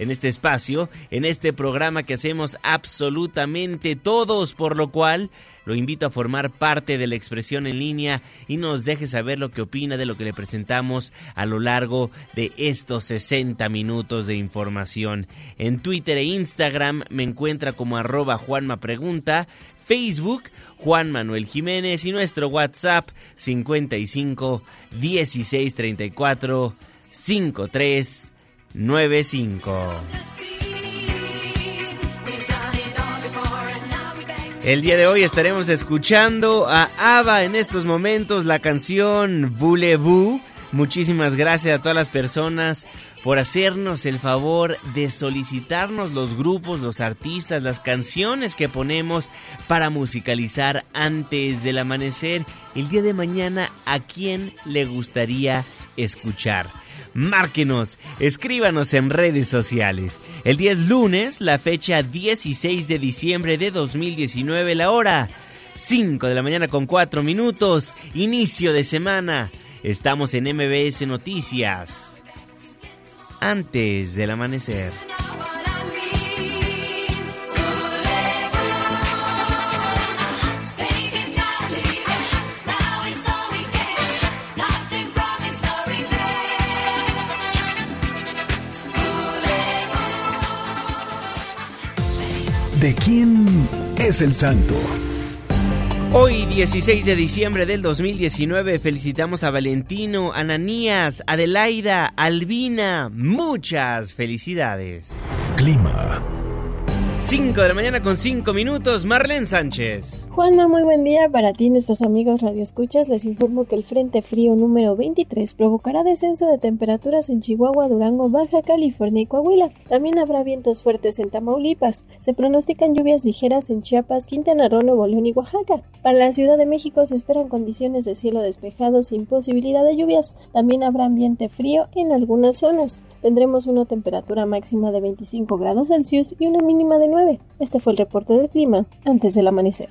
en este espacio, en este programa que hacemos absolutamente todos, por lo cual lo invito a formar parte de la expresión en línea y nos deje saber lo que opina de lo que le presentamos a lo largo de estos 60 minutos de información. En Twitter e Instagram me encuentra como arroba Juanma Pregunta, Facebook Juan Manuel Jiménez y nuestro WhatsApp 55 16 34 53 95. El día de hoy estaremos escuchando a Ava en estos momentos la canción Voulez-vous. Muchísimas gracias a todas las personas por hacernos el favor de solicitarnos los grupos, los artistas, las canciones que ponemos para musicalizar antes del amanecer. El día de mañana, ¿a quién le gustaría escuchar? Márquenos, escríbanos en redes sociales. El día es lunes, la fecha 16 de diciembre de 2019, la hora 5 de la mañana con 4 minutos, inicio de semana. Estamos en MBS Noticias. Antes del amanecer. ¿De quién es el santo? Hoy, 16 de diciembre del 2019, felicitamos a Valentino, Ananías, Adelaida, Albina. Muchas felicidades. Clima. 5 de la mañana con 5 minutos, Marlene Sánchez. Juanma, muy buen día para ti, nuestros amigos radioescuchas. Les informo que el Frente Frío número 23 provocará descenso de temperaturas en Chihuahua, Durango, Baja California y Coahuila. También habrá vientos fuertes en Tamaulipas. Se pronostican lluvias ligeras en Chiapas, Quintana Roo, Nuevo León y Oaxaca. Para la Ciudad de México se esperan condiciones de cielo despejado sin posibilidad de lluvias. También habrá ambiente frío en algunas zonas. Tendremos una temperatura máxima de 25 grados Celsius y una mínima de 9. Este fue el reporte del clima antes del amanecer.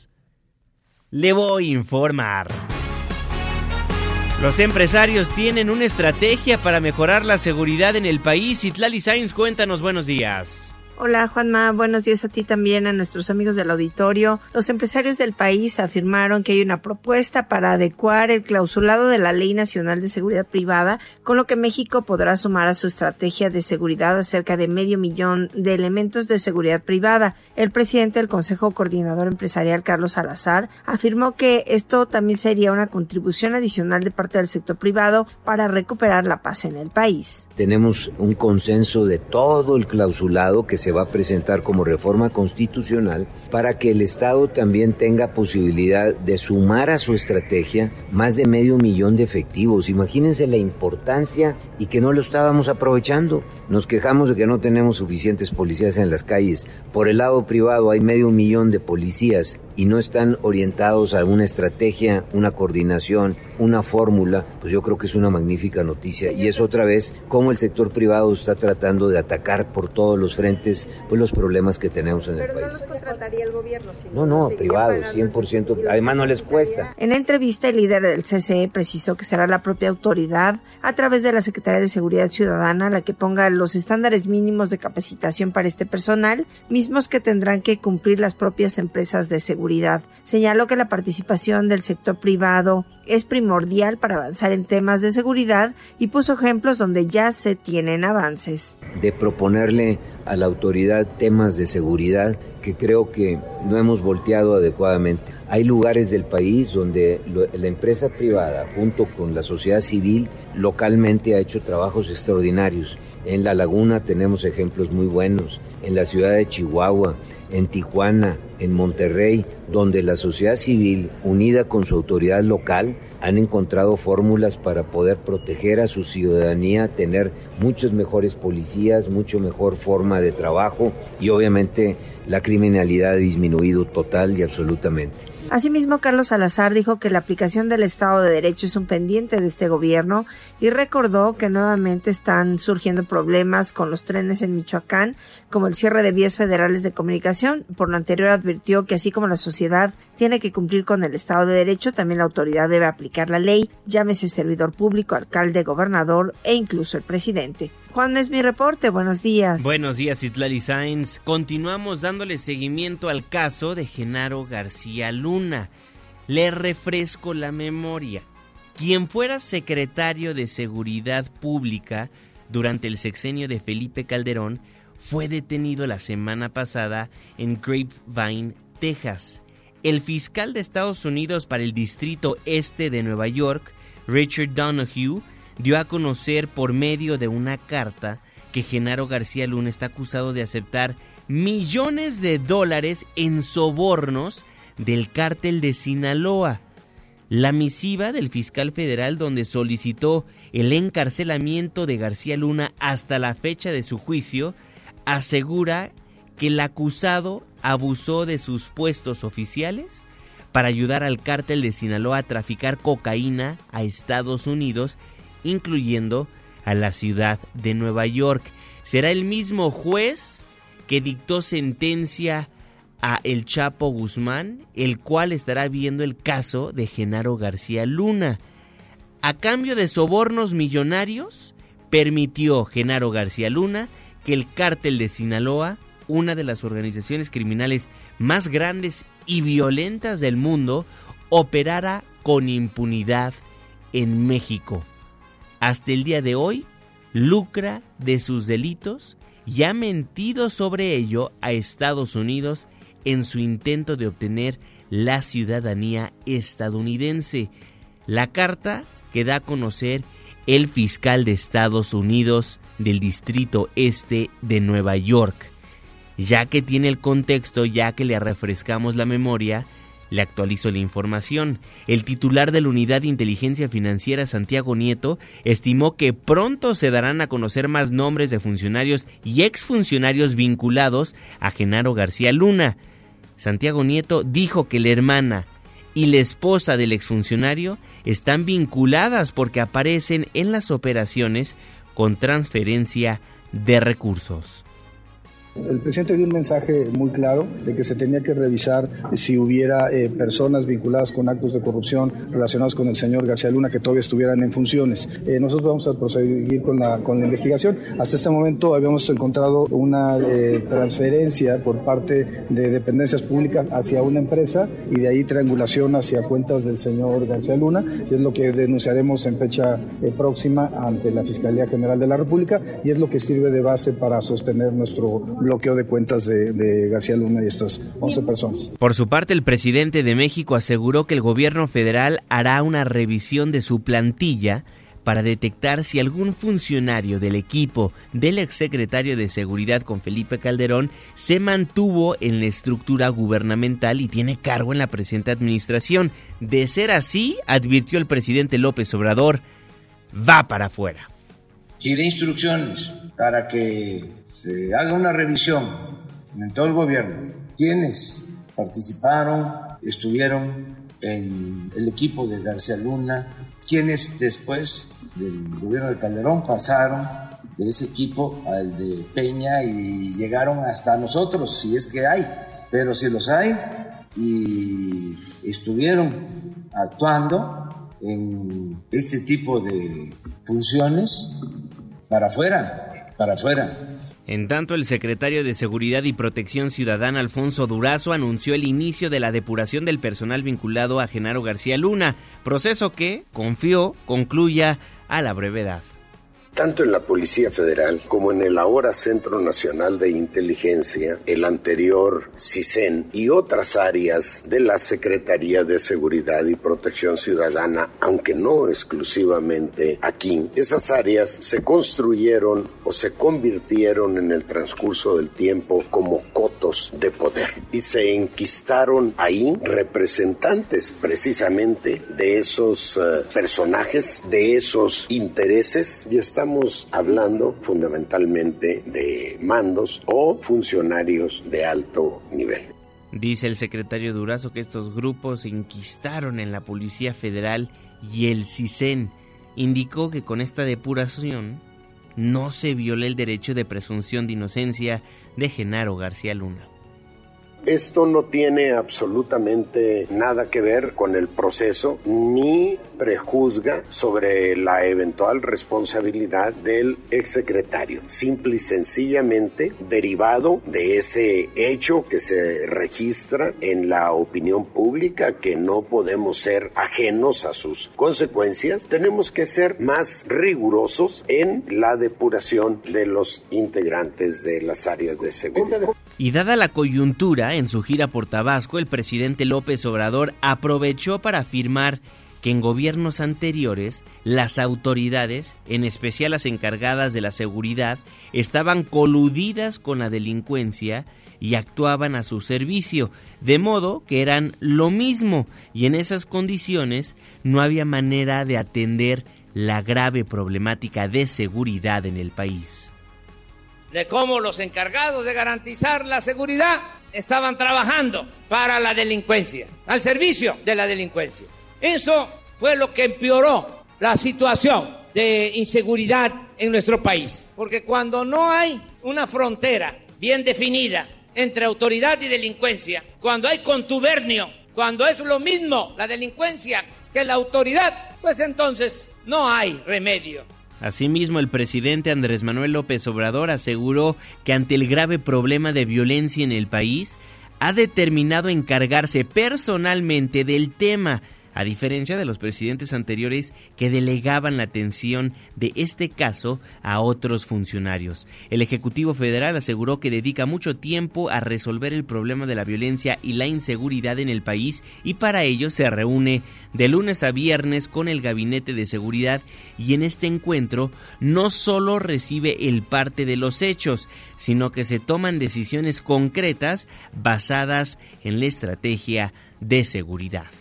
le voy a informar. Los empresarios tienen una estrategia para mejorar la seguridad en el país. Itlali Sainz, cuéntanos buenos días. Hola Juanma, buenos días a ti también, a nuestros amigos del auditorio. Los empresarios del país afirmaron que hay una propuesta para adecuar el clausulado de la Ley Nacional de Seguridad Privada, con lo que México podrá sumar a su estrategia de seguridad a cerca de medio millón de elementos de seguridad privada. El presidente del Consejo Coordinador Empresarial, Carlos Salazar, afirmó que esto también sería una contribución adicional de parte del sector privado para recuperar la paz en el país. Tenemos un consenso de todo el clausulado que se se va a presentar como reforma constitucional para que el Estado también tenga posibilidad de sumar a su estrategia más de medio millón de efectivos. Imagínense la importancia y que no lo estábamos aprovechando. Nos quejamos de que no tenemos suficientes policías en las calles. Por el lado privado hay medio millón de policías y no están orientados a una estrategia, una coordinación, una fórmula, pues yo creo que es una magnífica noticia. Y es otra vez cómo el sector privado está tratando de atacar por todos los frentes pues los problemas que tenemos en el país. Pero no los contrataría el gobierno. no, no, privado, 100%. Además no les cuesta. En entrevista, el líder del CCE precisó que será la propia autoridad, a través de la Secretaría de Seguridad Ciudadana, la que ponga los estándares mínimos de capacitación para este personal, mismos que tendrán que cumplir las propias empresas de seguridad. Señaló que la participación del sector privado es primordial para avanzar en temas de seguridad y puso ejemplos donde ya se tienen avances. De proponerle a la autoridad temas de seguridad que creo que no hemos volteado adecuadamente. Hay lugares del país donde la empresa privada junto con la sociedad civil localmente ha hecho trabajos extraordinarios. En La Laguna tenemos ejemplos muy buenos, en la ciudad de Chihuahua, en Tijuana, en Monterrey, donde la sociedad civil, unida con su autoridad local, han encontrado fórmulas para poder proteger a su ciudadanía, tener muchos mejores policías, mucho mejor forma de trabajo y obviamente la criminalidad ha disminuido total y absolutamente. Asimismo, Carlos Salazar dijo que la aplicación del Estado de Derecho es un pendiente de este gobierno y recordó que nuevamente están surgiendo problemas con los trenes en Michoacán, como el cierre de vías federales de comunicación. Por lo anterior advirtió que así como la sociedad tiene que cumplir con el Estado de Derecho, también la autoridad debe aplicar la ley, llámese servidor público, alcalde, gobernador e incluso el presidente. Juan, es mi reporte. Buenos días. Buenos días, Itlali Sainz. Continuamos dándole seguimiento al caso de Genaro García Luna. Le refresco la memoria. Quien fuera secretario de Seguridad Pública durante el sexenio de Felipe Calderón fue detenido la semana pasada en Grapevine, Texas. El fiscal de Estados Unidos para el Distrito Este de Nueva York, Richard Donahue, dio a conocer por medio de una carta que Genaro García Luna está acusado de aceptar millones de dólares en sobornos del cártel de Sinaloa. La misiva del fiscal federal donde solicitó el encarcelamiento de García Luna hasta la fecha de su juicio asegura que el acusado abusó de sus puestos oficiales para ayudar al cártel de Sinaloa a traficar cocaína a Estados Unidos incluyendo a la ciudad de Nueva York. Será el mismo juez que dictó sentencia a El Chapo Guzmán, el cual estará viendo el caso de Genaro García Luna. A cambio de sobornos millonarios, permitió Genaro García Luna que el cártel de Sinaloa, una de las organizaciones criminales más grandes y violentas del mundo, operara con impunidad en México hasta el día de hoy lucra de sus delitos y ha mentido sobre ello a Estados Unidos en su intento de obtener la ciudadanía estadounidense. La carta que da a conocer el fiscal de Estados Unidos del Distrito Este de Nueva York. Ya que tiene el contexto, ya que le refrescamos la memoria, le actualizo la información. El titular de la Unidad de Inteligencia Financiera, Santiago Nieto, estimó que pronto se darán a conocer más nombres de funcionarios y exfuncionarios vinculados a Genaro García Luna. Santiago Nieto dijo que la hermana y la esposa del exfuncionario están vinculadas porque aparecen en las operaciones con transferencia de recursos. El presidente dio un mensaje muy claro de que se tenía que revisar si hubiera eh, personas vinculadas con actos de corrupción relacionados con el señor García Luna que todavía estuvieran en funciones. Eh, nosotros vamos a proseguir con la, con la investigación. Hasta este momento habíamos encontrado una eh, transferencia por parte de dependencias públicas hacia una empresa y de ahí triangulación hacia cuentas del señor García Luna, que es lo que denunciaremos en fecha próxima ante la Fiscalía General de la República y es lo que sirve de base para sostener nuestro bloqueo de cuentas de, García Luna y estas 11 personas. Por su parte, el presidente de México aseguró que el gobierno federal hará una revisión de su plantilla para detectar si algún funcionario del equipo del exsecretario de Seguridad con Felipe Calderón se mantuvo en la estructura gubernamental y tiene cargo en la presente administración. De ser así, advirtió el presidente López Obrador, va para afuera. Quiere instrucciones para que se haga una revisión en todo el gobierno. Quienes participaron, estuvieron en el equipo de García Luna, quienes después del gobierno de Calderón pasaron de ese equipo al de Peña y llegaron hasta nosotros, si es que hay, pero si los hay y estuvieron actuando en este tipo de funciones para afuera, para afuera. En tanto, el secretario de Seguridad y Protección Ciudadana, Alfonso Durazo, anunció el inicio de la depuración del personal vinculado a Genaro García Luna, proceso que, confió, concluya a la brevedad. Tanto en la Policía Federal como en el ahora Centro Nacional de Inteligencia, el anterior CISEN y otras áreas de la Secretaría de Seguridad y Protección Ciudadana, aunque no exclusivamente aquí, esas áreas se construyeron o se convirtieron en el transcurso del tiempo como cotos de poder. Y se enquistaron ahí representantes precisamente de esos eh, personajes, de esos intereses y está estamos hablando fundamentalmente de mandos o funcionarios de alto nivel. Dice el secretario Durazo que estos grupos se inquistaron en la Policía Federal y el CISEN. Indicó que con esta depuración no se viola el derecho de presunción de inocencia de Genaro García Luna. Esto no tiene absolutamente nada que ver con el proceso ni prejuzga sobre la eventual responsabilidad del exsecretario. Simple y sencillamente derivado de ese hecho que se registra en la opinión pública que no podemos ser ajenos a sus consecuencias, tenemos que ser más rigurosos en la depuración de los integrantes de las áreas de seguridad. Y dada la coyuntura, en su gira por Tabasco, el presidente López Obrador aprovechó para afirmar que en gobiernos anteriores las autoridades, en especial las encargadas de la seguridad, estaban coludidas con la delincuencia y actuaban a su servicio, de modo que eran lo mismo y en esas condiciones no había manera de atender la grave problemática de seguridad en el país de cómo los encargados de garantizar la seguridad estaban trabajando para la delincuencia, al servicio de la delincuencia. Eso fue lo que empeoró la situación de inseguridad en nuestro país. Porque cuando no hay una frontera bien definida entre autoridad y delincuencia, cuando hay contubernio, cuando es lo mismo la delincuencia que la autoridad, pues entonces no hay remedio. Asimismo, el presidente Andrés Manuel López Obrador aseguró que ante el grave problema de violencia en el país, ha determinado encargarse personalmente del tema a diferencia de los presidentes anteriores que delegaban la atención de este caso a otros funcionarios. El Ejecutivo Federal aseguró que dedica mucho tiempo a resolver el problema de la violencia y la inseguridad en el país y para ello se reúne de lunes a viernes con el Gabinete de Seguridad y en este encuentro no solo recibe el parte de los hechos, sino que se toman decisiones concretas basadas en la estrategia de seguridad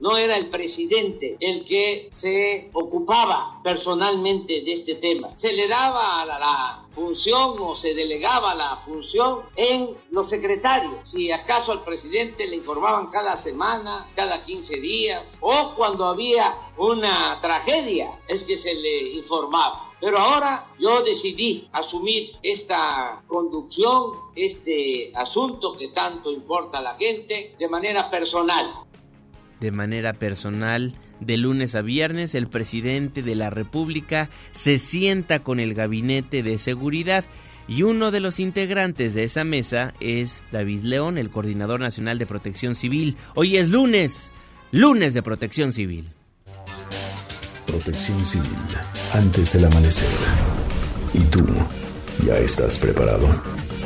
no era el presidente el que se ocupaba personalmente de este tema. Se le daba la, función o se delegaba la función en los secretarios. Si acaso al presidente le informaban cada semana, cada 15 días, o cuando había una tragedia, es que se le informaba. Pero ahora yo decidí asumir esta conducción, este asunto que tanto importa a la gente, de manera personal de manera personal. De lunes a viernes el presidente de la República se sienta con el gabinete de seguridad y uno de los integrantes de esa mesa es David León, el coordinador nacional de protección civil. Hoy es lunes, lunes de protección civil. Protección civil, antes del amanecer. ¿Y tú ya estás preparado?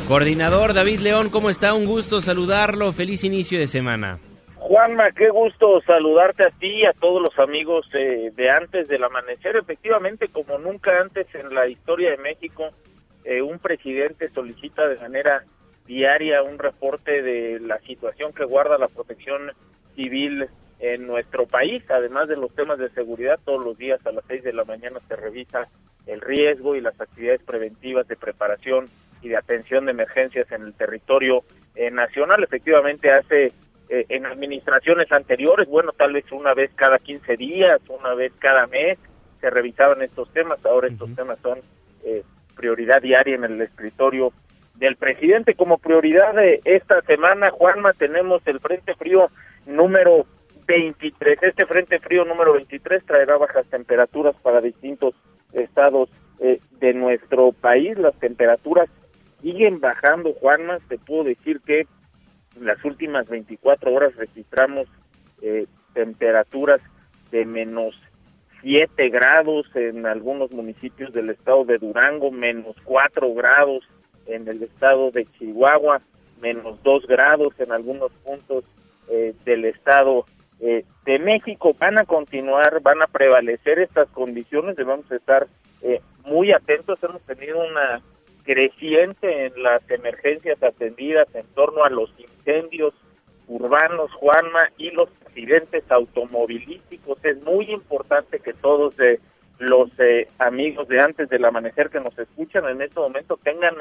Coordinador David León, ¿cómo está? Un gusto saludarlo. Feliz inicio de semana. Juanma, qué gusto saludarte a ti y a todos los amigos eh, de antes del amanecer. Efectivamente, como nunca antes en la historia de México, eh, un presidente solicita de manera diaria un reporte de la situación que guarda la protección civil en nuestro país, además de los temas de seguridad, todos los días a las seis de la mañana se revisa el riesgo y las actividades preventivas de preparación y de atención de emergencias en el territorio eh, nacional. Efectivamente, hace eh, en administraciones anteriores, bueno, tal vez una vez cada 15 días, una vez cada mes, se revisaban estos temas. Ahora estos temas son eh, prioridad diaria en el escritorio del presidente. Como prioridad de esta semana, Juanma, tenemos el Frente Frío número 23. Este Frente Frío número 23 traerá bajas temperaturas para distintos estados eh, de nuestro país. Las temperaturas siguen bajando, Juanma. Te puedo decir que las últimas 24 horas registramos eh, temperaturas de menos 7 grados en algunos municipios del estado de Durango, menos 4 grados en el estado de Chihuahua, menos 2 grados en algunos puntos eh, del estado eh, de México. Van a continuar, van a prevalecer estas condiciones, debemos estar eh, muy atentos. Hemos tenido una creciente en las emergencias atendidas en torno a los incendios urbanos, Juanma, y los accidentes automovilísticos. Es muy importante que todos eh, los amigos de antes del amanecer que nos escuchan en este momento tengan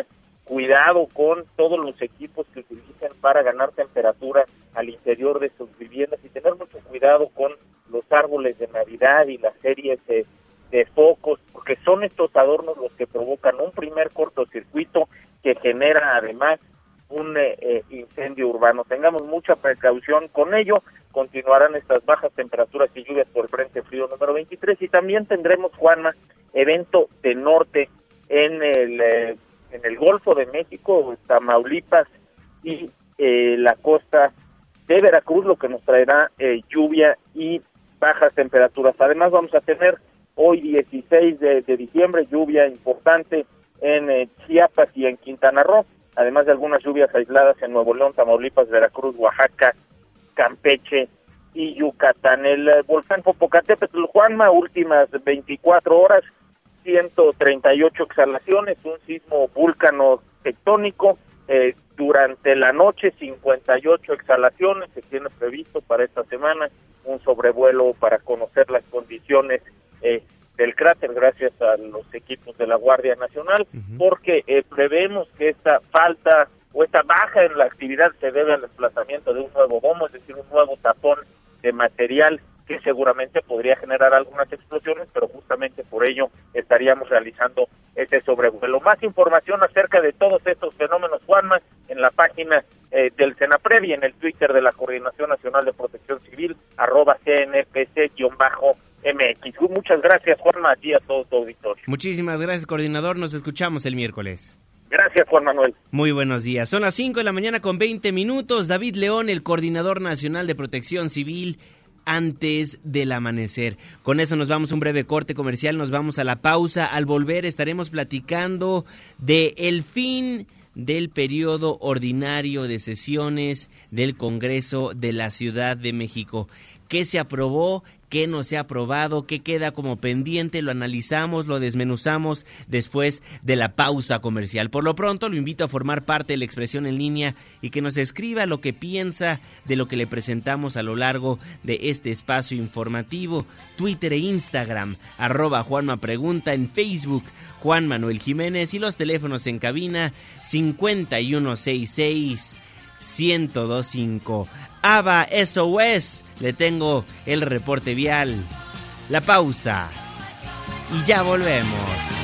cuidado con todos los equipos que utilizan para ganar temperatura al interior de sus viviendas y tener mucho cuidado con los árboles de Navidad y las series de, focos, porque son estos adornos los que provocan un primer cortocircuito que genera además un eh, eh, incendio urbano. Tengamos mucha precaución con ello. Continuarán estas bajas temperaturas y lluvias por el Frente Frío número 23 y también tendremos, Juanma, evento de norte en el eh, en el Golfo de México, Tamaulipas y eh, la costa de Veracruz, lo que nos traerá eh, lluvia y bajas temperaturas. Además vamos a tener hoy 16 de, diciembre lluvia importante en eh, Chiapas y en Quintana Roo, además de algunas lluvias aisladas en Nuevo León, Tamaulipas, Veracruz, Oaxaca, Campeche y Yucatán. El volcán Popocatépetl, Juanma, últimas 24 horas, 138 exhalaciones, un sismo vulcano tectónico. Eh, durante la noche, 58 exhalaciones. Se tiene previsto para esta semana un sobrevuelo para conocer las condiciones eh, del cráter gracias a los equipos de la Guardia Nacional, porque eh, prevemos que esta falta o esta baja en la actividad se debe al desplazamiento de un nuevo domo, es decir, un nuevo tapón de material que seguramente podría generar algunas explosiones, pero justamente por ello estaríamos realizando ese sobrevuelo. Más información acerca de todos estos fenómenos, Juanma, en la página eh, del CENAPREV y en el Twitter de la Coordinación Nacional de Protección Civil, arroba CNPC-MX. Muchas gracias, Juanma, a ti a todo tu auditorio. Muchísimas gracias, coordinador. Nos escuchamos el miércoles. Gracias, Juan Manuel. Muy buenos días. Son las 5 de la mañana con 20 minutos. David León, el coordinador nacional de protección civil, antes del amanecer. Con eso nos vamos a un breve corte comercial, nos vamos a la pausa. Al volver estaremos platicando de el fin del periodo ordinario de sesiones del Congreso de la Ciudad de México. ¿Qué se aprobó? Qué no se ha aprobado, qué queda como pendiente, lo analizamos, lo desmenuzamos después de la pausa comercial. Por lo pronto, lo invito a formar parte de la expresión en línea y que nos escriba lo que piensa de lo que le presentamos a lo largo de este espacio informativo. Twitter e Instagram, arroba Juanma Pregunta, en Facebook, Juan Manuel Jiménez y los teléfonos en cabina 5166 1025. ABA SOS. Le tengo el reporte vial. La pausa. Y ya volvemos.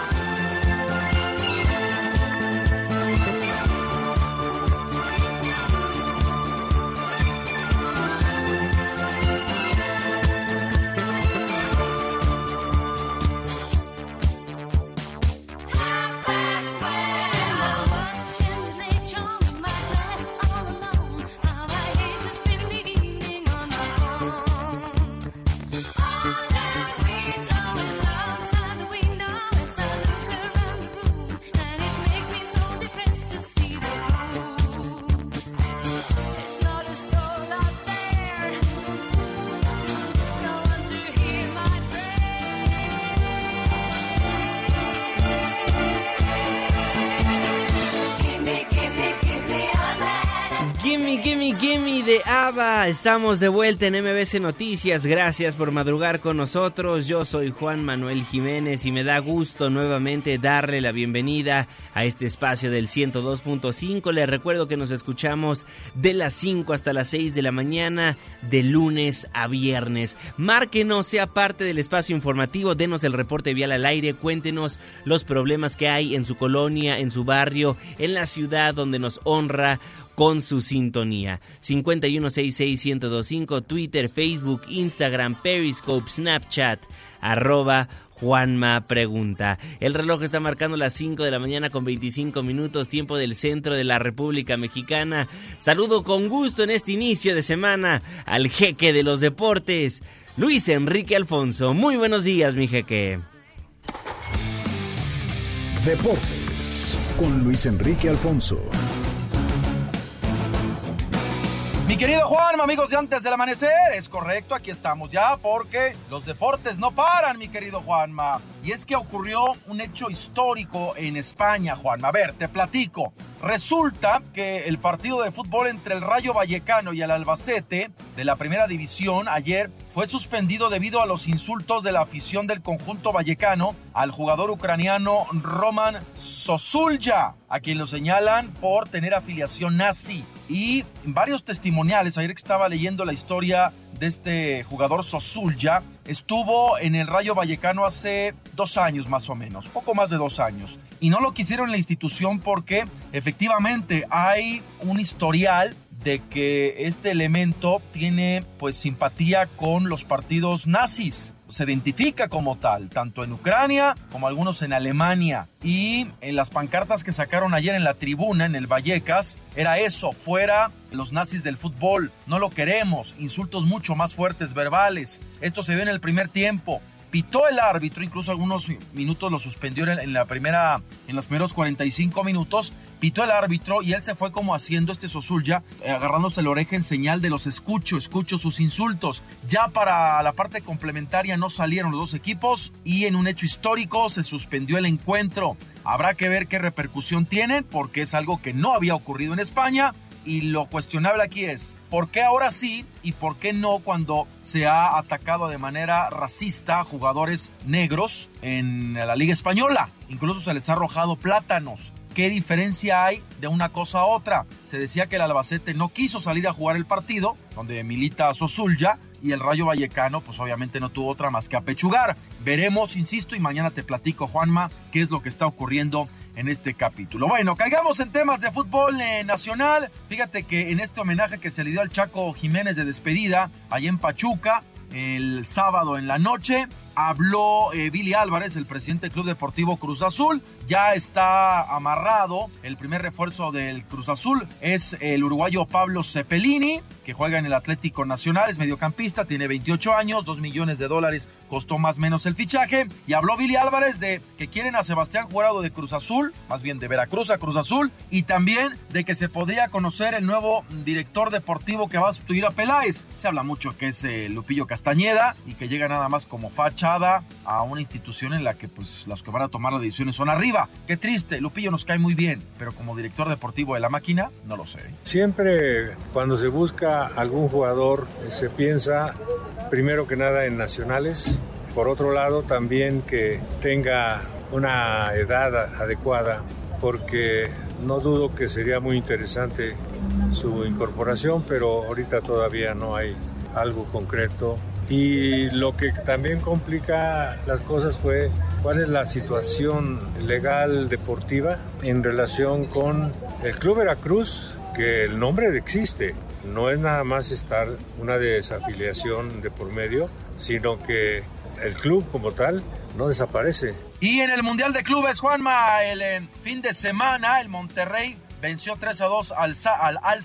Estamos de vuelta en MBC Noticias. Gracias por madrugar con nosotros. Yo soy Juan Manuel Jiménez y me da gusto nuevamente darle la bienvenida a este espacio del 102.5. Les recuerdo que nos escuchamos de las 5 hasta las 6 de la mañana, de lunes a viernes. Márquenos, sea parte del espacio informativo, denos el reporte vial al aire, cuéntenos los problemas que hay en su colonia, en su barrio, en la ciudad donde nos honra con su sintonía. 5166125, Twitter, Facebook, Instagram, Periscope, Snapchat, arroba Juanma Pregunta. El reloj está marcando las 5 de la mañana con 25 minutos, tiempo del centro de la República Mexicana. Saludo con gusto en este inicio de semana al jeque de los deportes, Luis Enrique Alfonso. Muy buenos días, mi jeque. Deportes con Luis Enrique Alfonso. Mi querido Juan, amigos de antes del amanecer, es correcto, aquí estamos ya porque los deportes no paran, mi querido Juanma. Y es que ocurrió un hecho histórico en España, Juanma. A ver, te platico. Resulta que el partido de fútbol entre el Rayo Vallecano y el Albacete de la primera división ayer fue suspendido debido a los insultos de la afición del conjunto vallecano al jugador ucraniano Roman Sosulja, a quien lo señalan por tener afiliación nazi. Y varios testimoniales, ayer que estaba leyendo la historia de este jugador Sosulja, estuvo en el Rayo Vallecano hace dos años más o menos, poco más de dos años. Y no lo quisieron en la institución porque efectivamente hay un historial de que este elemento tiene pues simpatía con los partidos nazis. Se identifica como tal, tanto en Ucrania como algunos en Alemania. Y en las pancartas que sacaron ayer en la tribuna, en el Vallecas, era eso, fuera los nazis del fútbol, no lo queremos, insultos mucho más fuertes verbales. Esto se ve en el primer tiempo pitó el árbitro, incluso algunos minutos lo suspendió en la primera, en los primeros 45 minutos, pitó el árbitro y él se fue como haciendo este Sosulya, eh, agarrándose la oreja en señal de los escucho, escucho sus insultos. Ya para la parte complementaria no salieron los dos equipos y en un hecho histórico se suspendió el encuentro. Habrá que ver qué repercusión tienen porque es algo que no había ocurrido en España y lo cuestionable aquí es, ¿por qué ahora sí y por qué no cuando se ha atacado de manera racista a jugadores negros en la Liga Española? Incluso se les ha arrojado plátanos. ¿Qué diferencia hay de una cosa a otra? Se decía que el Albacete no quiso salir a jugar el partido, donde milita Sosulya, y el Rayo Vallecano, pues obviamente no tuvo otra más que apechugar. Veremos, insisto, y mañana te platico, Juanma, qué es lo que está ocurriendo en este capítulo. Bueno, caigamos en temas de fútbol eh, nacional. Fíjate que en este homenaje que se le dio al Chaco Jiménez de despedida, allá en Pachuca, el sábado en la noche, habló eh, Billy Álvarez, el presidente del Club Deportivo Cruz Azul. Ya está amarrado el primer refuerzo del Cruz Azul. Es el uruguayo Pablo Cepelini, que juega en el Atlético Nacional, es mediocampista, tiene 28 años, 2 millones de dólares costó más o menos el fichaje. Y habló Billy Álvarez de que quieren a Sebastián Jurado de Cruz Azul, más bien de Veracruz a Cruz Azul, y también de que se podría conocer el nuevo director deportivo que va a sustituir a Peláez. Se habla mucho que es eh, Lupillo Castañeda y que llega nada más como facha a una institución en la que pues las que van a tomar las decisiones son arriba. Qué triste, Lupillo nos cae muy bien, pero como director deportivo de la máquina, no lo sé. Siempre cuando se busca algún jugador se piensa primero que nada en nacionales, por otro lado también que tenga una edad adecuada, porque no dudo que sería muy interesante su incorporación, pero ahorita todavía no hay algo concreto y lo que también complica las cosas fue cuál es la situación legal deportiva en relación con el Club Veracruz, que el nombre existe. No es nada más estar una desafiliación de por medio, sino que el club como tal no desaparece. Y en el Mundial de Clubes, Juanma, el eh, fin de semana, el Monterrey venció 3 a 2 al, al Al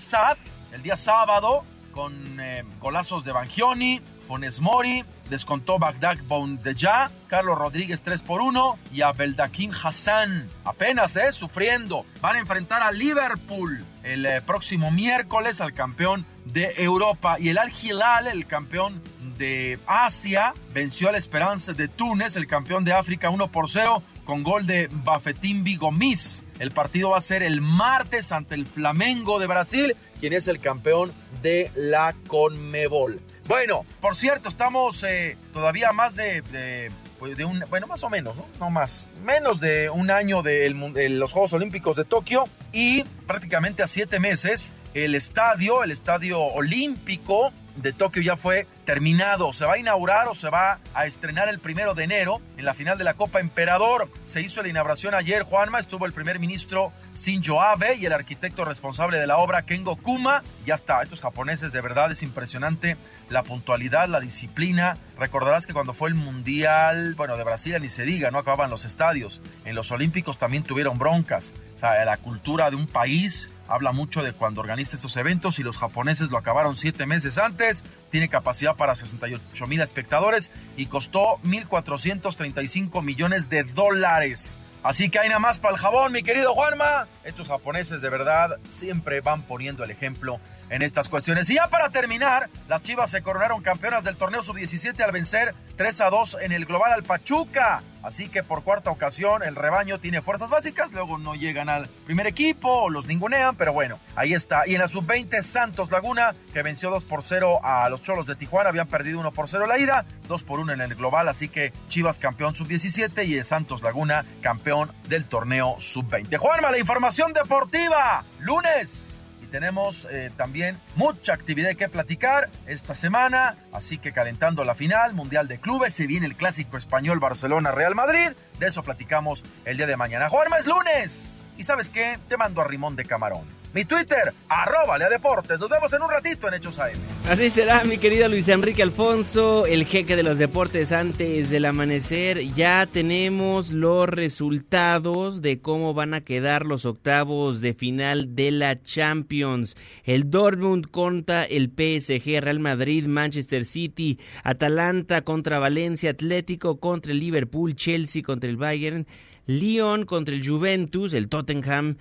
el día sábado con eh, golazos de Bangioni, Fones Mori, descontó Bagdad Bondeja, Carlos Rodríguez 3 por 1 y Abeldakim Hassan. Apenas, ¿eh? Sufriendo. Van a enfrentar a Liverpool el eh, próximo miércoles al campeón de Europa. Y el Al Hilal, el campeón de Asia, venció a la Esperanza de Túnez, el campeón de África 1 por 0 con gol de Bafetín Gomis. El partido va a ser el martes ante el Flamengo de Brasil, quien es el campeón de la Conmebol. Bueno, por cierto, estamos eh, todavía más de, pues, de, un, bueno, más o menos, ¿no? No más, menos de un año de, de los Juegos Olímpicos de Tokio y prácticamente a siete meses el estadio, el estadio olímpico de Tokio ya fue terminado. Se va a inaugurar o se va a estrenar el primero de enero en la final de la Copa Emperador. Se hizo la inauguración ayer, Juanma. Estuvo el primer ministro Shinzo Abe y el arquitecto responsable de la obra, Kengo Kuma. Ya está, estos japoneses de verdad es impresionante la puntualidad, la disciplina. Recordarás que cuando fue el Mundial, bueno, de Brasil ni se diga, no acababan los estadios. En los Olímpicos también tuvieron broncas. O sea, la cultura de un país habla mucho de cuando organiza estos eventos y los japoneses lo acabaron siete meses antes. Tiene capacidad para 68 mil espectadores y costó 1.435 millones de dólares. Así que hay nada más para el jabón, mi querido Juanma. Estos japoneses de verdad siempre van poniendo el ejemplo en estas cuestiones. Y ya para terminar, las Chivas se coronaron campeonas del torneo sub-17 al vencer 3 a 2 en el global al Pachuca. Así que por cuarta ocasión el rebaño tiene fuerzas básicas, luego no llegan al primer equipo los ningunean, pero bueno, ahí está. Y en la sub-20 Santos Laguna, que venció 2 por 0 a los Cholos de Tijuana, habían perdido 1 por 0 la ida, 2 por 1 en el global, así que Chivas campeón sub-17 y Santos Laguna campeón del torneo sub-20. Juanma, la información deportiva, lunes tenemos eh, también mucha actividad que platicar esta semana, así que calentando la final, Mundial de Clubes, se viene el clásico español Barcelona-Real Madrid, de eso platicamos el día de mañana. Juanma es lunes, y sabes qué, te mando a Rimón de Camarón. Mi Twitter, arroba Lea Deportes. Nos vemos en un ratito en Hechos AM. Así será, mi querido Luis Enrique Alfonso, el jeque de los deportes antes del amanecer. Ya tenemos los resultados de cómo van a quedar los octavos de final de la Champions. El Dortmund contra el PSG, Real Madrid, Manchester City, Atalanta contra Valencia, Atlético contra el Liverpool, Chelsea contra el Bayern, Lyon contra el Juventus, el Tottenham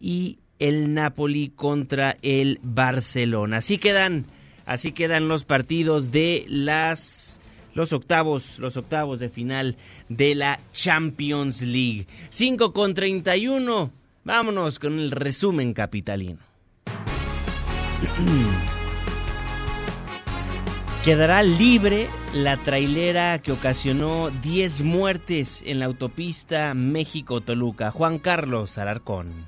y el Napoli contra el Barcelona. Así quedan, así quedan los partidos de las los octavos, los octavos de final de la Champions League. 5 con 31. Vámonos con el resumen capitalino. Quedará libre la trailera que ocasionó 10 muertes en la autopista México-Toluca. Juan Carlos Alarcón.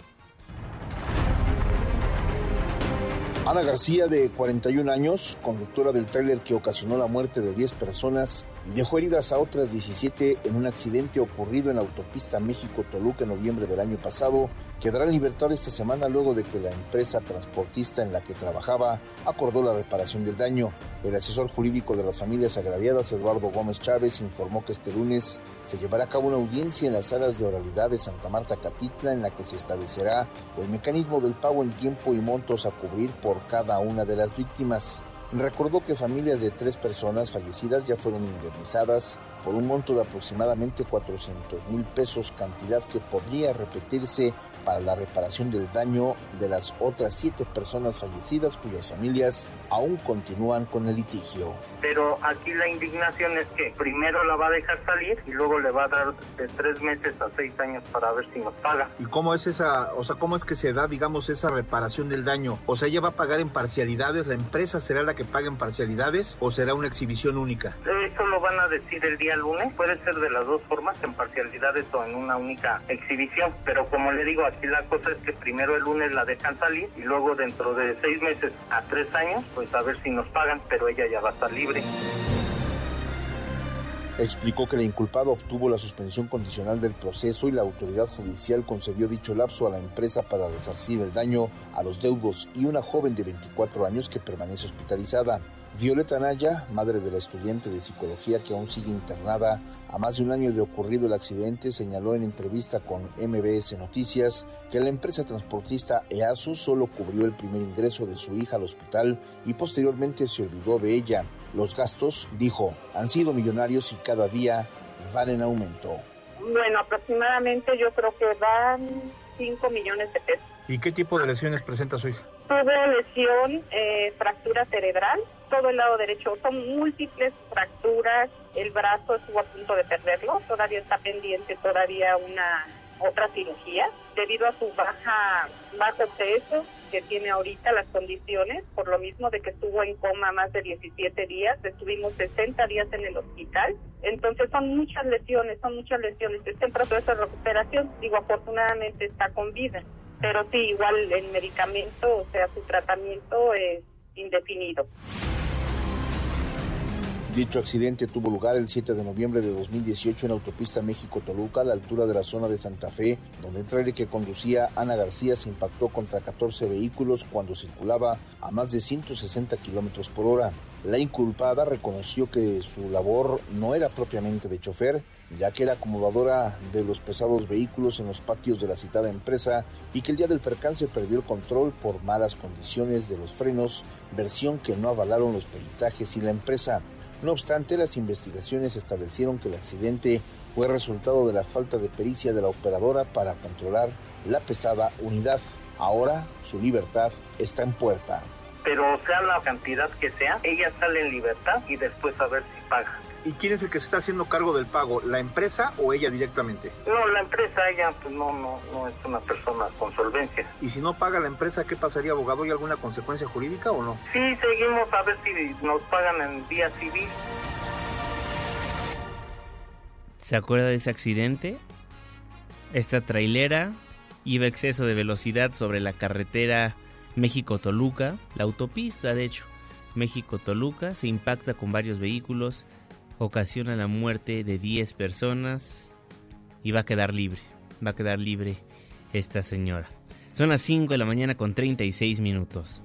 Ana García, de 41 años, conductora del tráiler que ocasionó la muerte de 10 personas dejó heridas a otras 17 en un accidente ocurrido en la autopista México-Toluca en noviembre del año pasado, quedará en libertad esta semana luego de que la empresa transportista en la que trabajaba acordó la reparación del daño. El asesor jurídico de las familias agraviadas, Eduardo Gómez Chávez, informó que este lunes se llevará a cabo una audiencia en las salas de oralidad de Santa Marta Catitla en la que se establecerá el mecanismo del pago en tiempo y montos a cubrir por cada una de las víctimas. Recordó que familias de tres personas fallecidas ya fueron indemnizadas por un monto de aproximadamente 400 mil pesos, cantidad que podría repetirse para la reparación del daño de las otras siete personas fallecidas cuyas familias aún continúan con el litigio. Pero aquí la indignación es que primero la va a dejar salir y luego le va a dar de tres meses a seis años para ver si nos paga. ¿Y cómo es esa, o sea, cómo es que se da, digamos, esa reparación del daño? O sea, ella va a pagar en parcialidades, la empresa será la que pague en parcialidades o será una exhibición única? Eso lo van a decir el día lunes, puede ser de las dos formas, en parcialidades o en una única exhibición, pero como le digo, aquí la cosa es que primero el lunes la dejan salir y luego dentro de seis meses a tres años, pues a ver si nos pagan, pero ella ya va a estar libre. Explicó que la inculpada obtuvo la suspensión condicional del proceso y la autoridad judicial concedió dicho lapso a la empresa para resarcir el daño a los deudos y una joven de 24 años que permanece hospitalizada. Violeta Naya, madre de la estudiante de psicología que aún sigue internada a más de un año de ocurrido el accidente, señaló en entrevista con MBS Noticias que la empresa transportista EASU solo cubrió el primer ingreso de su hija al hospital y posteriormente se olvidó de ella. Los gastos, dijo, han sido millonarios y cada día van en aumento. Bueno, aproximadamente yo creo que van 5 millones de pesos. ¿Y qué tipo de lesiones presenta su hija? Tuvo lesión, eh, fractura cerebral, todo el lado derecho. Son múltiples fracturas. El brazo estuvo a punto de perderlo. Todavía está pendiente todavía una otra cirugía debido a su baja bajo peso que tiene ahorita las condiciones, por lo mismo de que estuvo en coma más de 17 días, estuvimos 60 días en el hospital, entonces son muchas lesiones, son muchas lesiones, está en proceso de recuperación, digo, afortunadamente está con vida, pero sí, igual el medicamento, o sea, su tratamiento es indefinido. Dicho accidente tuvo lugar el 7 de noviembre de 2018 en autopista México-Toluca, a la altura de la zona de Santa Fe, donde el trailer que conducía Ana García se impactó contra 14 vehículos cuando circulaba a más de 160 kilómetros por hora. La inculpada reconoció que su labor no era propiamente de chofer, ya que era acomodadora de los pesados vehículos en los patios de la citada empresa y que el día del percance perdió el control por malas condiciones de los frenos, versión que no avalaron los peritajes y la empresa. No obstante, las investigaciones establecieron que el accidente fue resultado de la falta de pericia de la operadora para controlar la pesada unidad. Ahora su libertad está en puerta. Pero sea la cantidad que sea, ella sale en libertad y después a ver si paga. ¿Y quién es el que se está haciendo cargo del pago? ¿La empresa o ella directamente? No, la empresa, ella pues no, no, no es una persona con solvencia. ¿Y si no paga la empresa, qué pasaría, abogado? ¿Hay alguna consecuencia jurídica o no? Sí, seguimos a ver si nos pagan en vía civil. ¿Se acuerda de ese accidente? Esta trailera iba a exceso de velocidad sobre la carretera México-Toluca, la autopista de hecho, México-Toluca, se impacta con varios vehículos, ocasiona la muerte de 10 personas y va a quedar libre, va a quedar libre esta señora. Son las 5 de la mañana con 36 minutos.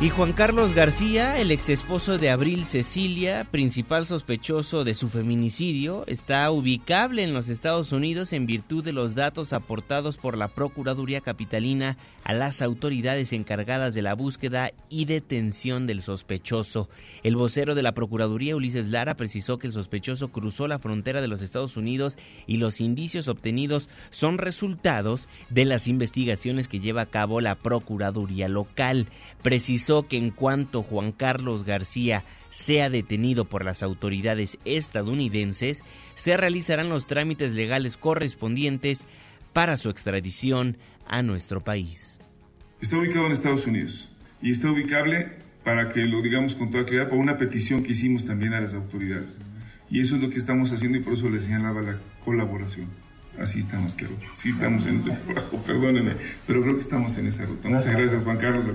Y Juan Carlos García, el ex esposo de Abril Cecilia, principal sospechoso de su feminicidio, está ubicable en los Estados Unidos en virtud de los datos aportados por la Procuraduría Capitalina a las autoridades encargadas de la búsqueda y detención del sospechoso. El vocero de la Procuraduría, Ulises Lara, precisó que el sospechoso cruzó la frontera de los Estados Unidos y los indicios obtenidos son resultados de las investigaciones que lleva a cabo la Procuraduría local. Precisó que en cuanto Juan Carlos García sea detenido por las autoridades estadounidenses, se realizarán los trámites legales correspondientes para su extradición a nuestro país. Está ubicado en Estados Unidos y está ubicable, para que lo digamos con toda claridad, por una petición que hicimos también a las autoridades. Y eso es lo que estamos haciendo y por eso le señalaba la colaboración. Así estamos, quiero. Sí estamos en ese trabajo, perdónenme, pero creo que estamos en esa ruta. Muchas gracias, Juan Carlos.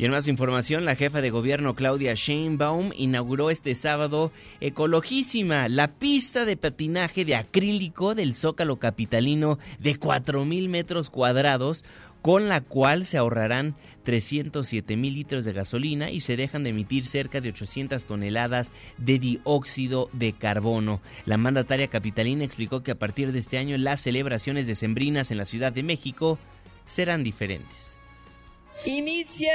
Y en más información, la jefa de gobierno Claudia Sheinbaum inauguró este sábado Ecologísima, la pista de patinaje de acrílico del Zócalo Capitalino de 4.000 metros cuadrados, con la cual se ahorrarán 307 mil litros de gasolina y se dejan de emitir cerca de 800 toneladas de dióxido de carbono. La mandataria capitalina explicó que a partir de este año las celebraciones decembrinas en la Ciudad de México serán diferentes inicia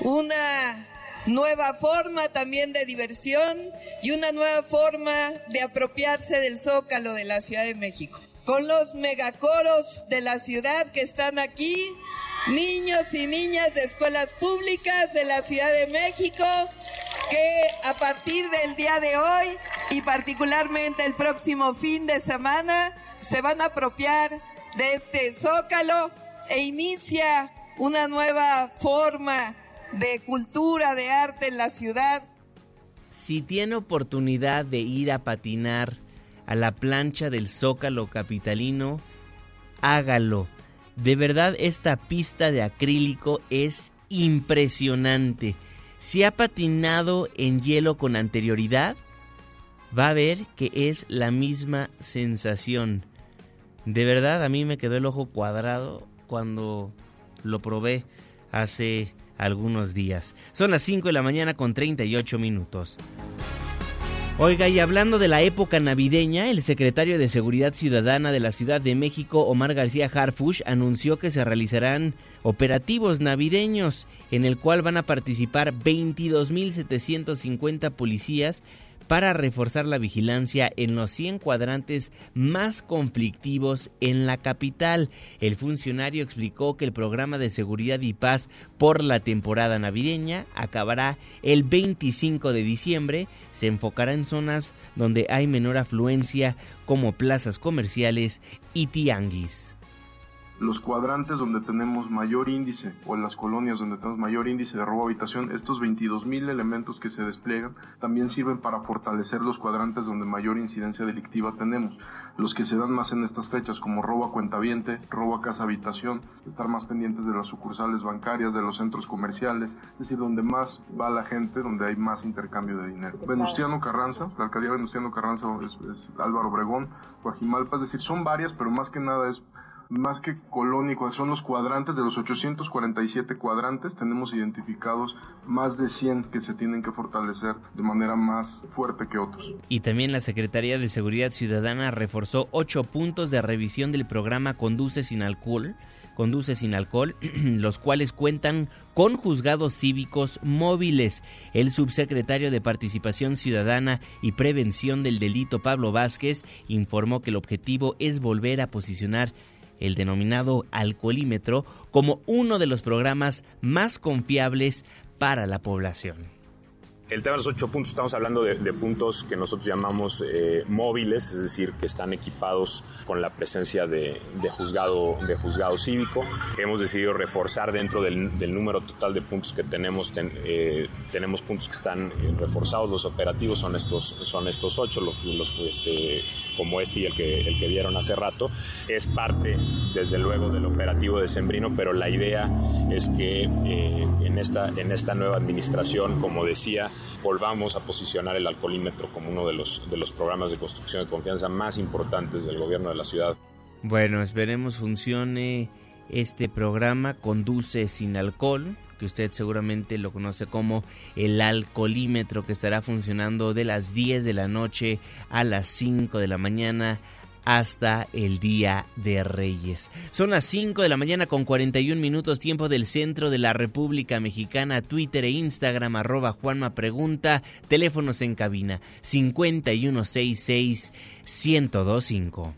una nueva forma también de diversión y una nueva forma de apropiarse del zócalo de la Ciudad de México. Con los megacoros de la ciudad que están aquí, niños y niñas de escuelas públicas de la Ciudad de México, que a partir del día de hoy y particularmente el próximo fin de semana se van a apropiar de este zócalo e inicia una nueva forma de cultura, de arte en la ciudad. Si tiene oportunidad de ir a patinar a la plancha del Zócalo Capitalino, hágalo. De verdad esta pista de acrílico es impresionante. Si ha patinado en hielo con anterioridad, va a ver que es la misma sensación. De verdad a mí me quedó el ojo cuadrado cuando lo probé hace algunos días. Son las 5 de la mañana con 38 minutos. Oiga, y hablando de la época navideña, el secretario de Seguridad Ciudadana de la Ciudad de México, Omar García Harfush, anunció que se realizarán operativos navideños en el cual van a participar 22.750 policías para reforzar la vigilancia en los 100 cuadrantes más conflictivos en la capital. El funcionario explicó que el programa de seguridad y paz por la temporada navideña acabará el 25 de diciembre. Se enfocará en zonas donde hay menor afluencia como plazas comerciales y tianguis los cuadrantes donde tenemos mayor índice o en las colonias donde tenemos mayor índice de robo a habitación, estos 22 mil elementos que se despliegan también sirven para fortalecer los cuadrantes donde mayor incidencia delictiva tenemos. Los que se dan más en estas fechas, como robo a cuentaviente, robo a casa habitación, estar más pendientes de las sucursales bancarias, de los centros comerciales, es decir, donde más va la gente, donde hay más intercambio de dinero. Venustiano Carranza, la alcaldía Venustiano Carranza es, es Álvaro Obregón, Guajimalpa, es decir, son varias, pero más que nada es más que colónico, son los cuadrantes, de los 847 cuadrantes tenemos identificados más de 100 que se tienen que fortalecer de manera más fuerte que otros. Y también la Secretaría de Seguridad Ciudadana reforzó ocho puntos de revisión del programa Conduce sin alcohol, Conduce sin alcohol, los cuales cuentan con juzgados cívicos móviles. El subsecretario de Participación Ciudadana y Prevención del Delito, Pablo Vázquez, informó que el objetivo es volver a posicionar el denominado alcoholímetro, como uno de los programas más confiables para la población. El tema de los ocho puntos, estamos hablando de, puntos que nosotros llamamos eh, móviles, es decir, que están equipados con la presencia de, juzgado, de juzgado cívico. Hemos decidido reforzar dentro del, número total de puntos que tenemos, eh, tenemos puntos que están eh, reforzados, los operativos son estos, son estos ocho, los, este, como este y el que, el que vieron hace rato. Es parte, desde luego, del operativo de Sembrino, pero la idea es que en, esta, en esta nueva administración, como decía, volvamos a posicionar el alcoholímetro como uno de los, de los programas de construcción de confianza más importantes del gobierno de la ciudad. Bueno, esperemos funcione este programa Conduce sin alcohol, que usted seguramente lo conoce como el alcoholímetro que estará funcionando de las 10 de la noche a las 5 de la mañana hasta el Día de Reyes. Son las 5 de la mañana con 41 minutos tiempo del centro de la República Mexicana, Twitter e Instagram arroba Juanma Pregunta, teléfonos en cabina 5166 1025.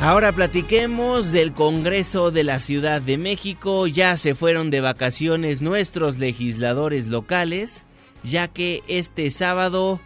Ahora platiquemos del Congreso de la Ciudad de México. Ya se fueron de vacaciones nuestros legisladores locales, ya que este sábado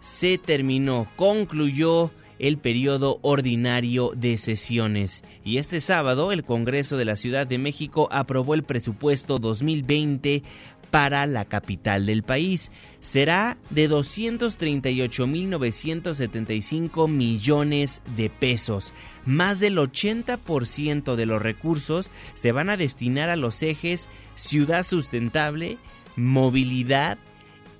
se terminó, concluyó el periodo ordinario de sesiones. Y este sábado el Congreso de la Ciudad de México aprobó el presupuesto 2020 para la capital del país. Será de 238.975 millones de pesos. Más del 80% de los recursos se van a destinar a los ejes ciudad sustentable, movilidad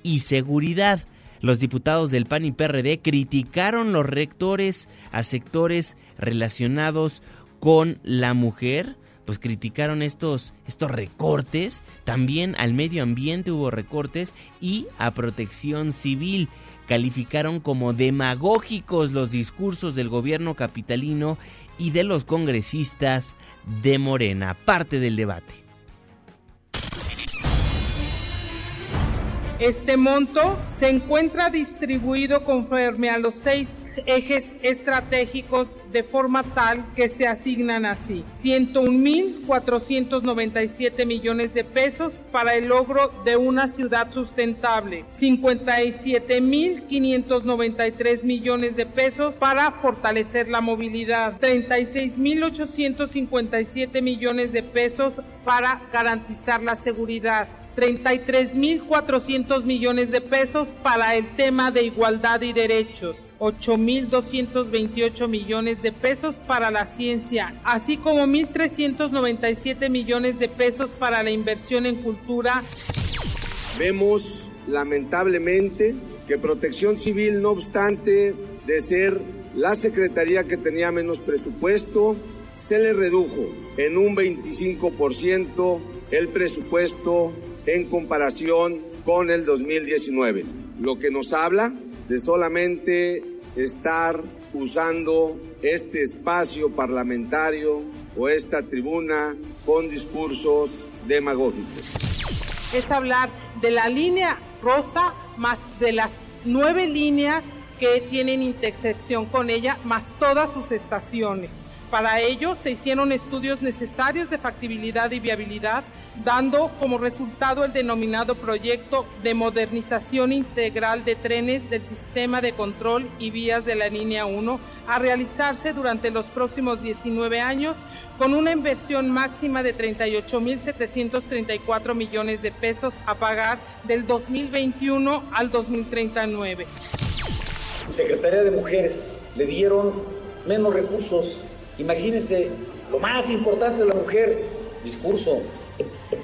y seguridad. Los diputados del PAN y PRD criticaron los rectores a sectores relacionados con la mujer, pues criticaron estos, estos recortes, también al medio ambiente hubo recortes y a protección civil. Calificaron como demagógicos los discursos del gobierno capitalino y de los congresistas de Morena, parte del debate. Este monto se encuentra distribuido conforme a los seis ejes estratégicos de forma tal que se asignan así. 101.497 millones de pesos para el logro de una ciudad sustentable, 57.593 millones de pesos para fortalecer la movilidad, 36.857 millones de pesos para garantizar la seguridad, 33.400 millones de pesos para el tema de igualdad y derechos. 8.228 millones de pesos para la ciencia, así como 1.397 millones de pesos para la inversión en cultura. Vemos lamentablemente que Protección Civil, no obstante de ser la secretaría que tenía menos presupuesto, se le redujo en un 25% el presupuesto en comparación con el 2019, lo que nos habla de solamente estar usando este espacio parlamentario o esta tribuna con discursos demagógicos. Es hablar de la línea rosa más de las nueve líneas que tienen intersección con ella, más todas sus estaciones. Para ello se hicieron estudios necesarios de factibilidad y viabilidad, dando como resultado el denominado proyecto de modernización integral de trenes del sistema de control y vías de la línea 1 a realizarse durante los próximos 19 años con una inversión máxima de 38.734 millones de pesos a pagar del 2021 al 2039. Secretaría de Mujeres le dieron menos recursos Imagínense, lo más importante de la mujer, discurso,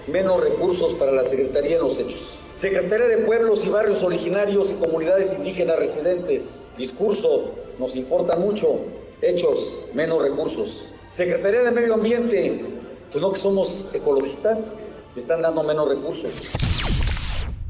menos recursos para la Secretaría en los hechos. Secretaría de Pueblos y Barrios Originarios y Comunidades Indígenas Residentes, discurso, nos importa mucho, hechos, menos recursos. Secretaría de Medio Ambiente, pues no que somos ecologistas, están dando menos recursos.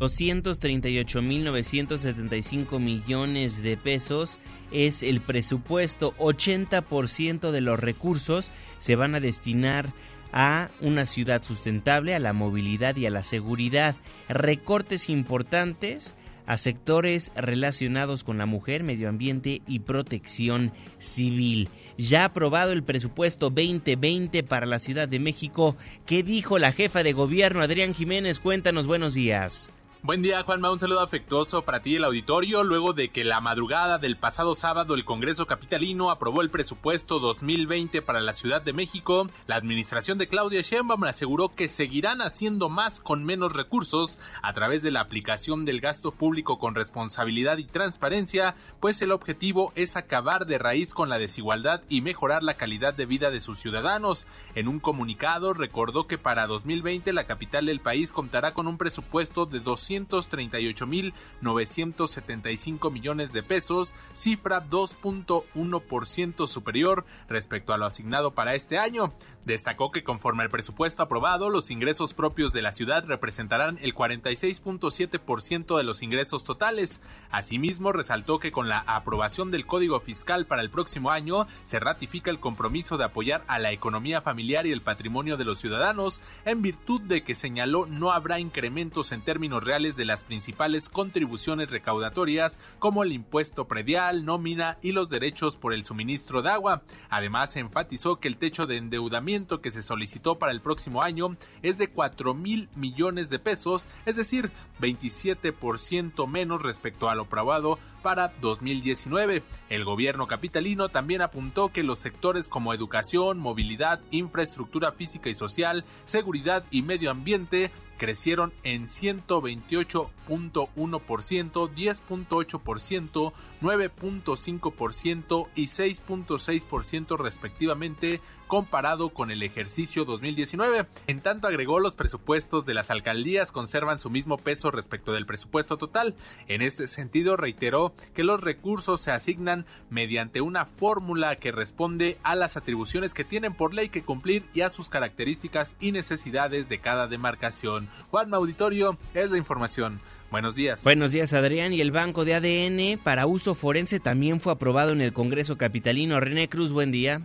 238.975 millones de pesos es el presupuesto. 80% de los recursos se van a destinar a una ciudad sustentable, a la movilidad y a la seguridad. Recortes importantes a sectores relacionados con la mujer, medio ambiente y protección civil. Ya aprobado el presupuesto 2020 para la Ciudad de México. ¿Qué dijo la jefa de gobierno Adrián Jiménez? Cuéntanos, buenos días. Buen día, Juanma. Un saludo afectuoso para ti y el auditorio. Luego de que la madrugada del pasado sábado el Congreso Capitalino aprobó el presupuesto 2020 para la Ciudad de México, la administración de Claudia Sheinbaum aseguró que seguirán haciendo más con menos recursos a través de la aplicación del gasto público con responsabilidad y transparencia, pues el objetivo es acabar de raíz con la desigualdad y mejorar la calidad de vida de sus ciudadanos. En un comunicado recordó que para 2020 la capital del país contará con un presupuesto de 200 238.975 millones de pesos, cifra 2.1% superior respecto a lo asignado para este año. Destacó que conforme al presupuesto aprobado, los ingresos propios de la ciudad representarán el 46.7% de los ingresos totales. Asimismo, resaltó que con la aprobación del Código Fiscal para el próximo año, se ratifica el compromiso de apoyar a la economía familiar y el patrimonio de los ciudadanos, en virtud de que señaló no habrá incrementos en términos reales de las principales contribuciones recaudatorias como el impuesto predial, nómina y los derechos por el suministro de agua. Además, enfatizó que el techo de endeudamiento que se solicitó para el próximo año es de 4 mil millones de pesos, es decir, 27% menos respecto a lo aprobado para 2019. El gobierno capitalino también apuntó que los sectores como educación, movilidad, infraestructura física y social, seguridad y medio ambiente crecieron en 128.1%, 10.8%, 9.5% y 6.6% respectivamente comparado con el ejercicio 2019. En tanto agregó los presupuestos de las alcaldías conservan su mismo peso respecto del presupuesto total. En este sentido reiteró que los recursos se asignan mediante una fórmula que responde a las atribuciones que tienen por ley que cumplir y a sus características y necesidades de cada demarcación. Juan Auditorio es la información. Buenos días. Buenos días, Adrián. Y el banco de ADN para uso forense también fue aprobado en el Congreso Capitalino. René Cruz, buen día.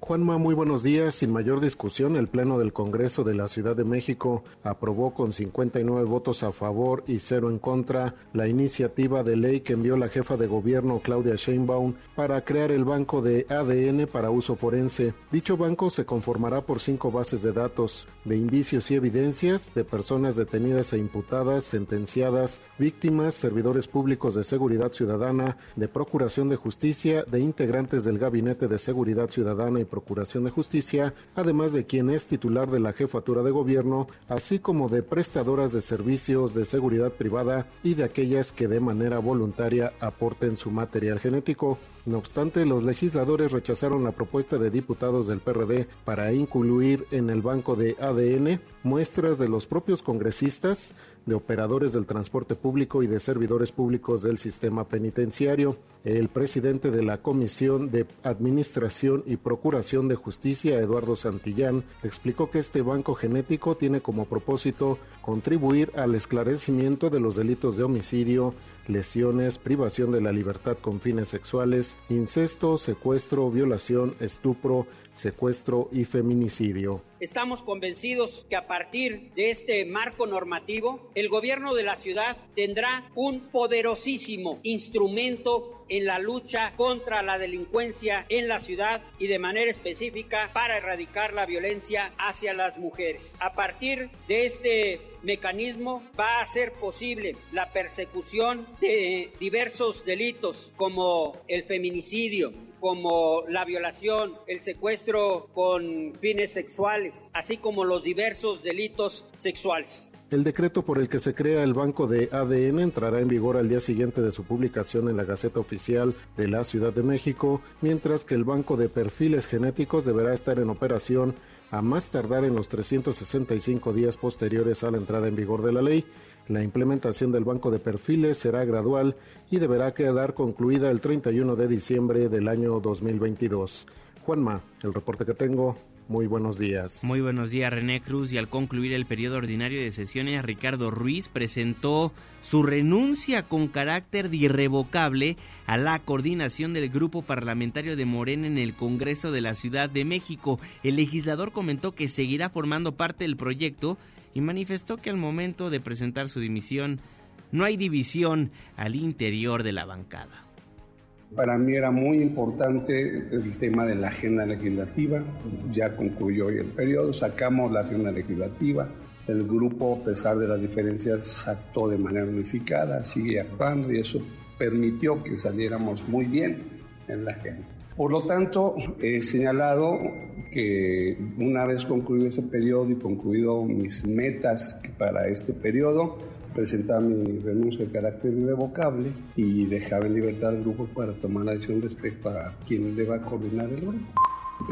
Juanma, muy buenos días. Sin mayor discusión, el Pleno del Congreso de la Ciudad de México aprobó con 59 votos a favor y cero en contra la iniciativa de ley que envió la jefa de gobierno Claudia Sheinbaum para crear el banco de ADN para uso forense. Dicho banco se conformará por cinco bases de datos, de indicios y evidencias de personas detenidas e imputadas, sentenciadas, víctimas, servidores públicos de seguridad ciudadana, de procuración de justicia, de integrantes del Gabinete de Seguridad Ciudadana y Procuración de Justicia, además de quien es titular de la jefatura de gobierno, así como de prestadoras de servicios de seguridad privada y de aquellas que de manera voluntaria aporten su material genético. No obstante, los legisladores rechazaron la propuesta de diputados del PRD para incluir en el banco de ADN muestras de los propios congresistas, de operadores del transporte público y de servidores públicos del sistema penitenciario. El presidente de la Comisión de Administración y Procuración de Justicia, Eduardo Santillán, explicó que este banco genético tiene como propósito contribuir al esclarecimiento de los delitos de homicidio, lesiones, privación de la libertad con fines sexuales, incesto, secuestro, violación, estupro, secuestro y feminicidio. Estamos convencidos que a partir de este marco normativo, el gobierno de la ciudad tendrá un poderosísimo instrumento en la lucha contra la delincuencia en la ciudad y de manera específica para erradicar la violencia hacia las mujeres. A partir de este mecanismo va a ser posible la persecución de diversos delitos como el feminicidio, como la violación, el secuestro con fines sexuales, así como los diversos delitos sexuales. El decreto por el que se crea el banco de ADN entrará en vigor al día siguiente de su publicación en la Gaceta Oficial de la Ciudad de México, mientras que el banco de perfiles genéticos deberá estar en operación a más tardar en los 365 días posteriores a la entrada en vigor de la ley. La implementación del banco de perfiles será gradual y deberá quedar concluida el 31 de diciembre del año 2022. Juanma, el reporte que tengo. Muy buenos días. Muy buenos días, René Cruz. Y al concluir el periodo ordinario de sesiones, Ricardo Ruiz presentó su renuncia con carácter de irrevocable a la coordinación del grupo parlamentario de Morena en el Congreso de la Ciudad de México. El legislador comentó que seguirá formando parte del proyecto y manifestó que al momento de presentar su dimisión no hay división al interior de la bancada. Para mí era muy importante el tema de la agenda legislativa. Ya concluyó hoy el periodo, sacamos la agenda legislativa. El grupo, a pesar de las diferencias, actuó de manera unificada, sigue actuando y eso permitió que saliéramos muy bien en la agenda. Por lo tanto, he señalado que una vez concluido ese periodo y concluido mis metas para este periodo, presentaba mi renuncia de carácter irrevocable y dejaba en libertad al grupo para tomar la decisión respecto a quién deba coordinar el grupo.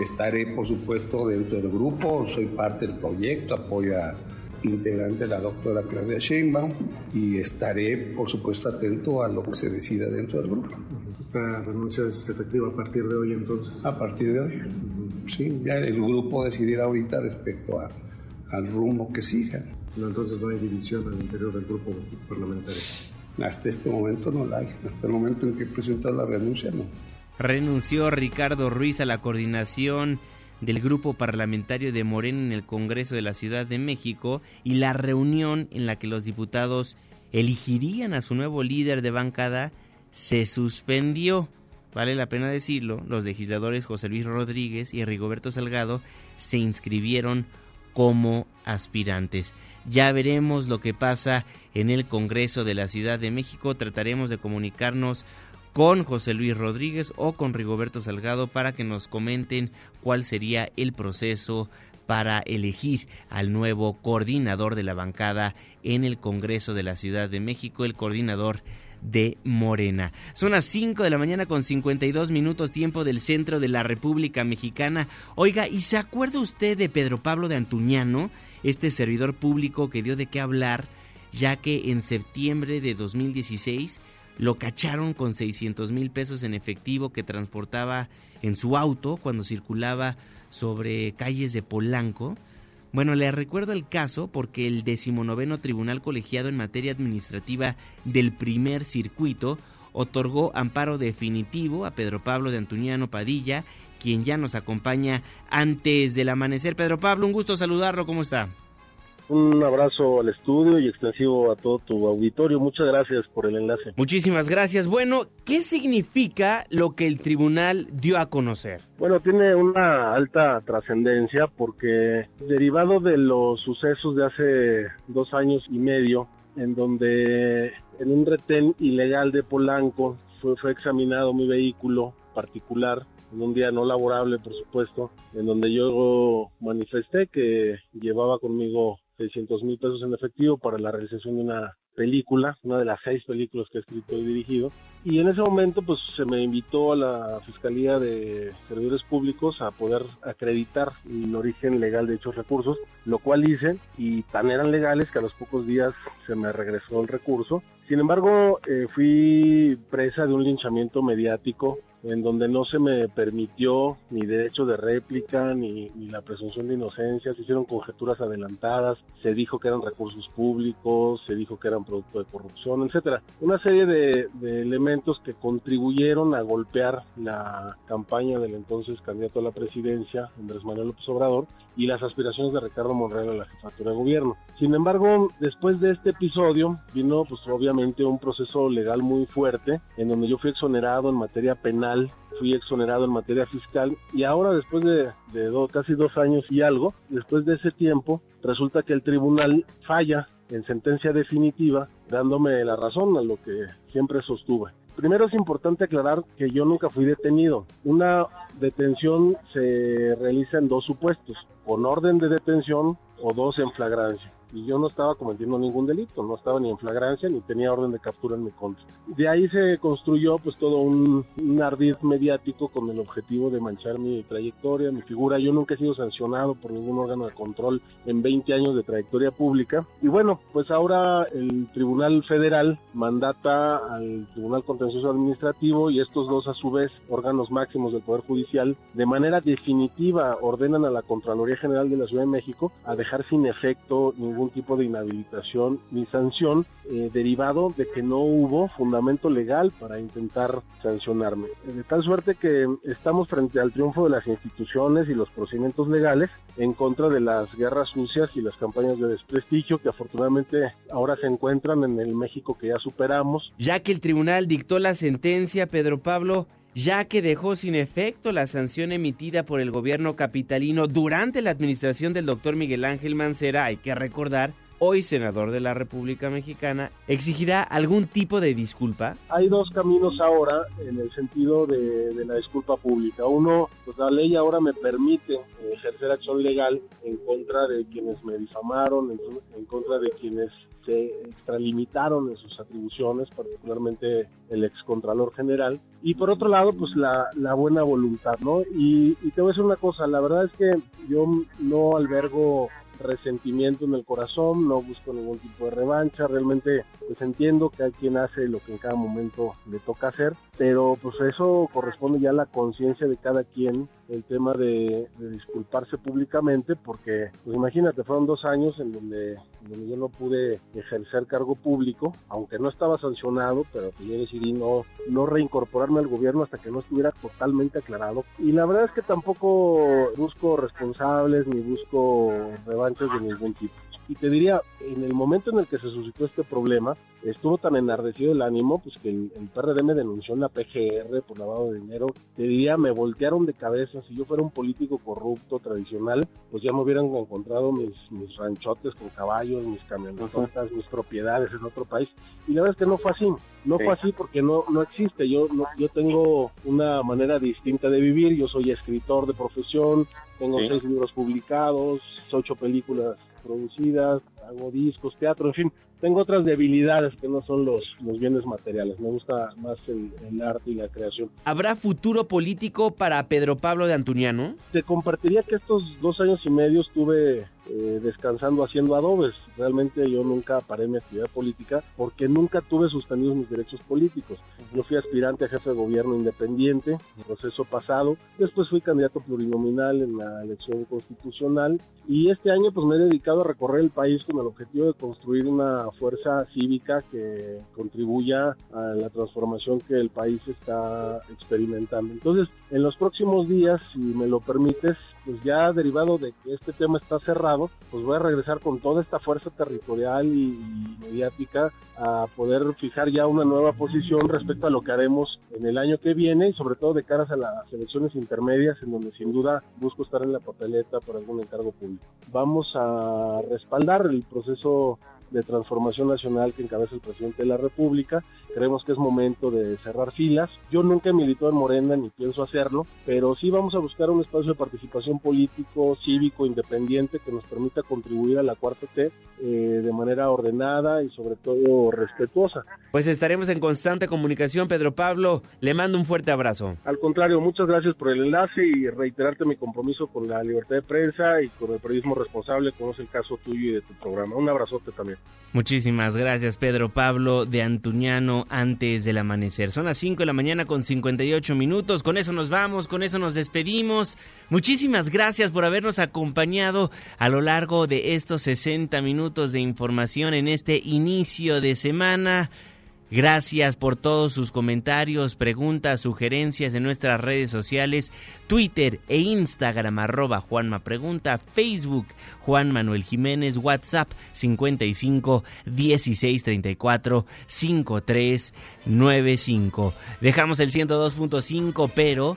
Estaré, por supuesto, dentro del grupo, soy parte del proyecto, apoyo a integrante la doctora Claudia Sheinbaum y estaré, por supuesto, atento a lo que se decida dentro del grupo. ¿Esta renuncia es efectiva a partir de hoy entonces? A partir de hoy, sí, ya el grupo decidirá ahorita respecto a, al rumbo que siga. No, entonces no hay división al interior del grupo parlamentario. Hasta este momento no la hay. Hasta el momento en que presenta la renuncia, no. Renunció Ricardo Ruiz a la coordinación del grupo parlamentario de Morena en el Congreso de la Ciudad de México y la reunión en la que los diputados elegirían a su nuevo líder de bancada se suspendió. Vale la pena decirlo, los legisladores José Luis Rodríguez y Rigoberto Salgado se inscribieron como aspirantes. Ya veremos lo que pasa en el Congreso de la Ciudad de México. Trataremos de comunicarnos con José Luis Rodríguez o con Rigoberto Salgado para que nos comenten cuál sería el proceso para elegir al nuevo coordinador de la bancada en el Congreso de la Ciudad de México, el coordinador de Morena. Son las 5 de la mañana con 52 minutos tiempo del centro de la República Mexicana. Oiga, ¿y se acuerda usted de Pedro Pablo de Antuñano, este servidor público que dio de qué hablar, ya que en septiembre de 2016 lo cacharon con 600 mil pesos en efectivo que transportaba en su auto cuando circulaba sobre calles de Polanco? Bueno, le recuerdo el caso porque el decimonoveno Tribunal Colegiado en Materia Administrativa del Primer Circuito otorgó amparo definitivo a Pedro Pablo de Antuñano Padilla, quien ya nos acompaña antes del amanecer. Pedro Pablo, un gusto saludarlo, ¿cómo está? Un abrazo al estudio y extensivo a todo tu auditorio. Muchas gracias por el enlace. Muchísimas gracias. Bueno, ¿qué significa lo que el tribunal dio a conocer? Bueno, tiene una alta trascendencia porque derivado de los sucesos de hace dos años y medio, en donde en un retén ilegal de Polanco fue, fue examinado mi vehículo particular en un día no laborable, por supuesto, en donde yo manifesté que llevaba conmigo 600 mil pesos en efectivo para la realización de una película, una de las seis películas que he escrito y dirigido. Y en ese momento pues se me invitó a la Fiscalía de Servidores Públicos a poder acreditar el origen legal de dichos recursos, lo cual hice y tan eran legales que a los pocos días se me regresó el recurso. Sin embargo, eh, fui presa de un linchamiento mediático en donde no se me permitió ni derecho de réplica ni, ni, la presunción de inocencia, se hicieron conjeturas adelantadas, se dijo que eran recursos públicos, se dijo que eran producto de corrupción, etcétera. Una serie de, de elementos que contribuyeron a golpear la campaña del entonces candidato a la presidencia, Andrés Manuel López Obrador, y las aspiraciones de Ricardo Monreal a la jefatura de gobierno. Sin embargo, después de este episodio vino pues obviamente un proceso legal muy fuerte en donde yo fui exonerado en materia penal, fui exonerado en materia fiscal y ahora después de, de casi dos años y algo, después de ese tiempo, resulta que el tribunal falla en sentencia definitiva dándome la razón a lo que siempre sostuve. Primero es importante aclarar que yo nunca fui detenido. Una detención se realiza en dos supuestos, con orden de detención o dos en flagrancia y yo no estaba cometiendo ningún delito, no estaba ni en flagrancia ni tenía orden de captura en mi contra. De ahí se construyó pues todo un, un mediático con el objetivo de manchar mi trayectoria, mi figura. Yo nunca he sido sancionado por ningún órgano de control en 20 años de trayectoria pública. Y bueno, pues ahora el Tribunal Federal mandata al Tribunal Contencioso Administrativo y estos dos a su vez órganos máximos del Poder Judicial de manera definitiva ordenan a la Contraloría General de la Ciudad de México a dejar sin efecto ningún ningún tipo de inhabilitación ni sanción eh, derivado de que no hubo fundamento legal para intentar sancionarme. De tal suerte que estamos frente al triunfo de las instituciones y los procedimientos legales en contra de las guerras sucias y las campañas de desprestigio que afortunadamente ahora se encuentran en el México que ya superamos. Ya que el tribunal dictó la sentencia, Pedro Pablo, ya que dejó sin efecto la sanción emitida por el gobierno capitalino durante la administración del doctor Miguel Ángel Mancera, hay que recordar, hoy senador de la República Mexicana, ¿exigirá algún tipo de disculpa? Hay dos caminos ahora en el sentido de, la disculpa pública. Uno, pues la ley ahora me permite ejercer acción legal en contra de quienes me difamaron, en, en contra de quienes se extralimitaron en sus atribuciones, particularmente el excontralor general, y por otro lado, pues la, la buena voluntad, ¿no? Y, y, te voy a decir una cosa, la verdad es que yo no albergo resentimiento en el corazón, no busco ningún tipo de revancha, realmente pues entiendo que hay quien hace lo que en cada momento le toca hacer, pero pues eso corresponde ya a la conciencia de cada quien, el tema de, disculparse públicamente, porque pues imagínate, fueron dos años en donde, yo no pude ejercer cargo público, aunque no estaba sancionado, pero que yo decidí no, no reincorporarme al gobierno hasta que no estuviera totalmente aclarado. Y la verdad es que tampoco busco responsables ni busco revanchas de ningún tipo. Y te diría, en el momento en el que se suscitó este problema, estuvo tan enardecido el ánimo, pues que el, el PRD me denunció en la PGR por lavado de dinero. Te diría, me voltearon de cabeza. Si yo fuera un político corrupto, tradicional, pues ya me hubieran encontrado mis, mis ranchotes con caballos, mis camionetas, mis propiedades en otro país. Y la verdad es que no fue así. No sí. fue así porque no, no existe. Yo, no, yo tengo una manera distinta de vivir. Yo soy escritor de profesión, tengo sí. seis libros publicados, ocho películas producidas, hago discos, teatro, en fin, tengo otras debilidades que no son los, los bienes materiales. Me gusta más el, el, arte y la creación. ¿Habrá futuro político para Pedro Pablo de Antuniano? Te compartiría que estos dos años y medio estuve eh, descansando haciendo adobes. Realmente yo nunca paré mi actividad política porque nunca tuve suspendidos mis derechos políticos. Yo fui aspirante a jefe de gobierno independiente en el proceso pasado. Después fui candidato plurinominal en la elección constitucional. Y este año pues me he dedicado a recorrer el país con el objetivo de construir una fuerza cívica que contribuya a la transformación que el país está experimentando. Entonces, en los próximos días, si me lo permites, pues ya derivado de que este tema está cerrado, pues voy a regresar con toda esta fuerza territorial y, y, mediática a poder fijar ya una nueva posición respecto a lo que haremos en el año que viene y sobre todo de caras a las elecciones intermedias en donde sin duda busco estar en la papeleta por algún encargo público. Vamos a respaldar el proceso de transformación nacional que encabeza el presidente de la República. Creemos que es momento de cerrar filas. Yo nunca he militado en Morena ni pienso hacerlo, pero sí vamos a buscar un espacio de participación político, cívico, independiente que nos permita contribuir a la cuarta T eh, de manera ordenada y sobre todo respetuosa. Pues estaremos en constante comunicación, Pedro Pablo. Le mando un fuerte abrazo. Al contrario, muchas gracias por el enlace y reiterarte mi compromiso con la libertad de prensa y con el periodismo responsable, como es el caso tuyo y de tu programa. Un abrazote también. Muchísimas gracias Pedro Pablo de Antuñano antes del amanecer. Son las 5 de la mañana con 58 minutos. Con eso nos vamos, con eso nos despedimos. Muchísimas gracias por habernos acompañado a lo largo de estos 60 minutos de información en este inicio de semana. Gracias por todos sus comentarios, preguntas, sugerencias en nuestras redes sociales, Twitter e Instagram arroba Juanma Facebook Juan Manuel Jiménez, WhatsApp 55 16 34 53 95. Dejamos el 102.5, pero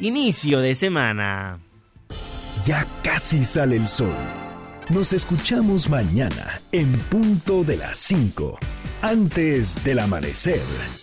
inicio de semana. Ya casi sale el sol. Nos escuchamos mañana en punto de las 5, antes del amanecer.